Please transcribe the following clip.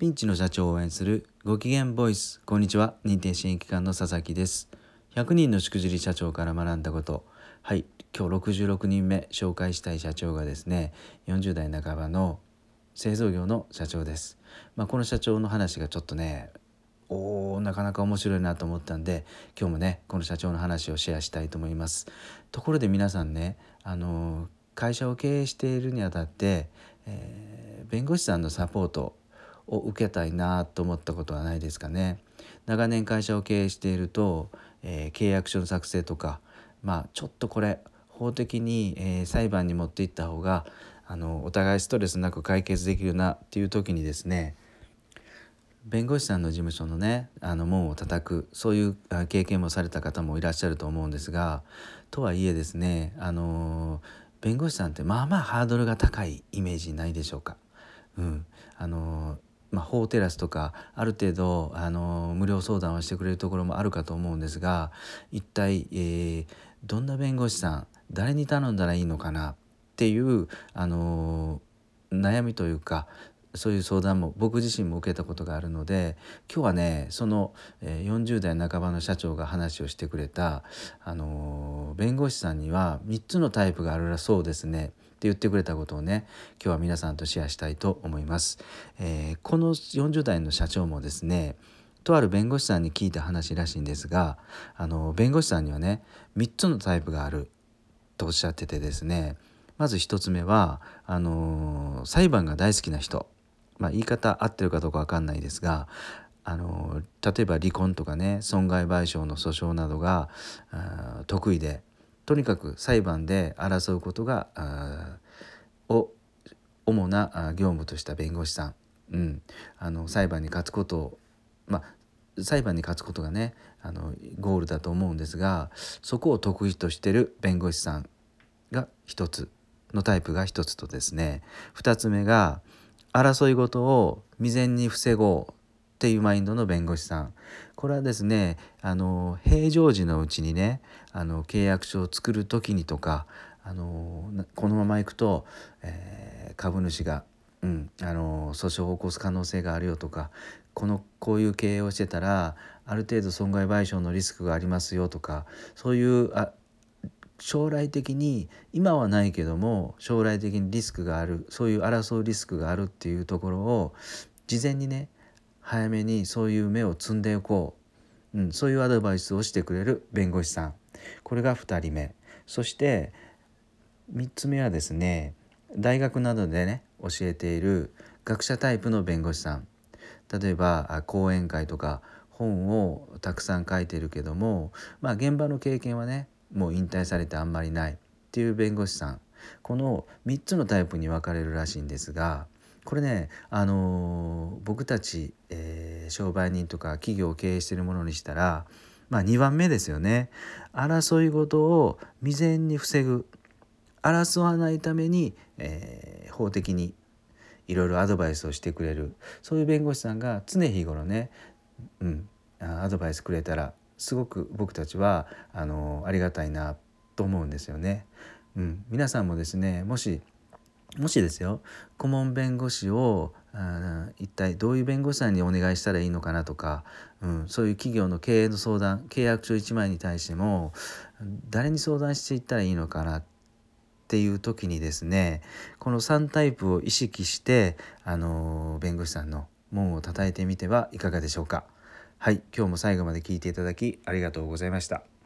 ピンチの社長を応援するご機嫌ボイス。こんにちは。認定支援機関の佐々木です。100人のしくじり社長から学んだこと。はい。今日66人目紹介したい社長がですね40代半ばの製造業の社長です。まあ、この社長の話がちょっとねおーなかなか面白いなと思ったんで今日もねこの社長の話をシェアしたいと思います。ところで皆さんねあの会社を経営しているにあたって、えー、弁護士さんのサポートを受けたいなと思ったことはないですかね。長年会社を経営していると、えー、契約書の作成とかまあちょっとこれ法的に、えー、裁判に持っていった方があのお互いストレスなく解決できるなっていう時にですね弁護士さんの事務所のねあの門を叩くそういう経験もされた方もいらっしゃると思うんですがとはいえですねあの弁護士さんってまあまあハードルが高いイメージないでしょうか。うん、あのまあ、法テラスとかある程度あの無料相談をしてくれるところもあるかと思うんですが一体、えー、どんな弁護士さん誰に頼んだらいいのかなっていうあの悩みというかそういう相談も僕自身も受けたことがあるので今日はねその40代半ばの社長が話をしてくれたあの弁護士さんには3つのタイプがあるらそうですね。って言ってくれたことをね今日は皆さんとシェアしたいと思います。えー、この40代の社長もですねとある弁護士さんに聞いた話らしいんですがあの弁護士さんにはね3つのタイプがあるとおっしゃっててですねまず1つ目はあの裁判が大好きな人、まあ、言い方合ってるかどうか分かんないですがあの例えば離婚とかね損害賠償の訴訟などが得意でとにかく裁判で争うことがを主な業務とした弁護士さん、うん、あの裁判に勝つことをまあ裁判に勝つことがねあのゴールだと思うんですがそこを得意としてる弁護士さんが一つのタイプが一つとですね二つ目が争い事を未然に防ごうっていうマインドの弁護士さん。これはですねあの平常時のうちにねあの契約書を作る時にとかあのこのままいくと、えー、株主が、うん、あの訴訟を起こす可能性があるよとかこのこういう経営をしてたらある程度損害賠償のリスクがありますよとかそういうあ将来的に今はないけども将来的にリスクがあるそういう争うリスクがあるっていうところを事前にね早めにそういう目を積んでおこう、うん、そういうアドバイスをしてくれる弁護士さん。これが2人目。そして3つ目はですね大学などでね教えている学者タイプの弁護士さん。例えば講演会とか本をたくさん書いてるけどもまあ現場の経験はねもう引退されてあんまりないっていう弁護士さん。この3つのタイプに分かれるらしいんですがこれね、あのー、僕たち、えー、商売人とか企業を経営しているものにしたら、まあ、2番目ですよね。争い事を未然に防ぐ。争わないために、えー、法的にいろいろアドバイスをしてくれる。そういう弁護士さんが常日頃ね、うん、アドバイスくれたらすごく僕たちはあのありがたいなと思うんですよね。うん、皆さんもですねもしもしですよ顧問弁護士を一体どういう弁護士さんにお願いしたらいいのかなとか、うん、そういう企業の経営の相談契約書1枚に対しても誰に相談していったらいいのかなっていう時にですねこの3タイプを意識してあの弁護士さんの門を叩いてみてはいかがでしょうか。はい今日も最後まで聞いていただきありがとうございました。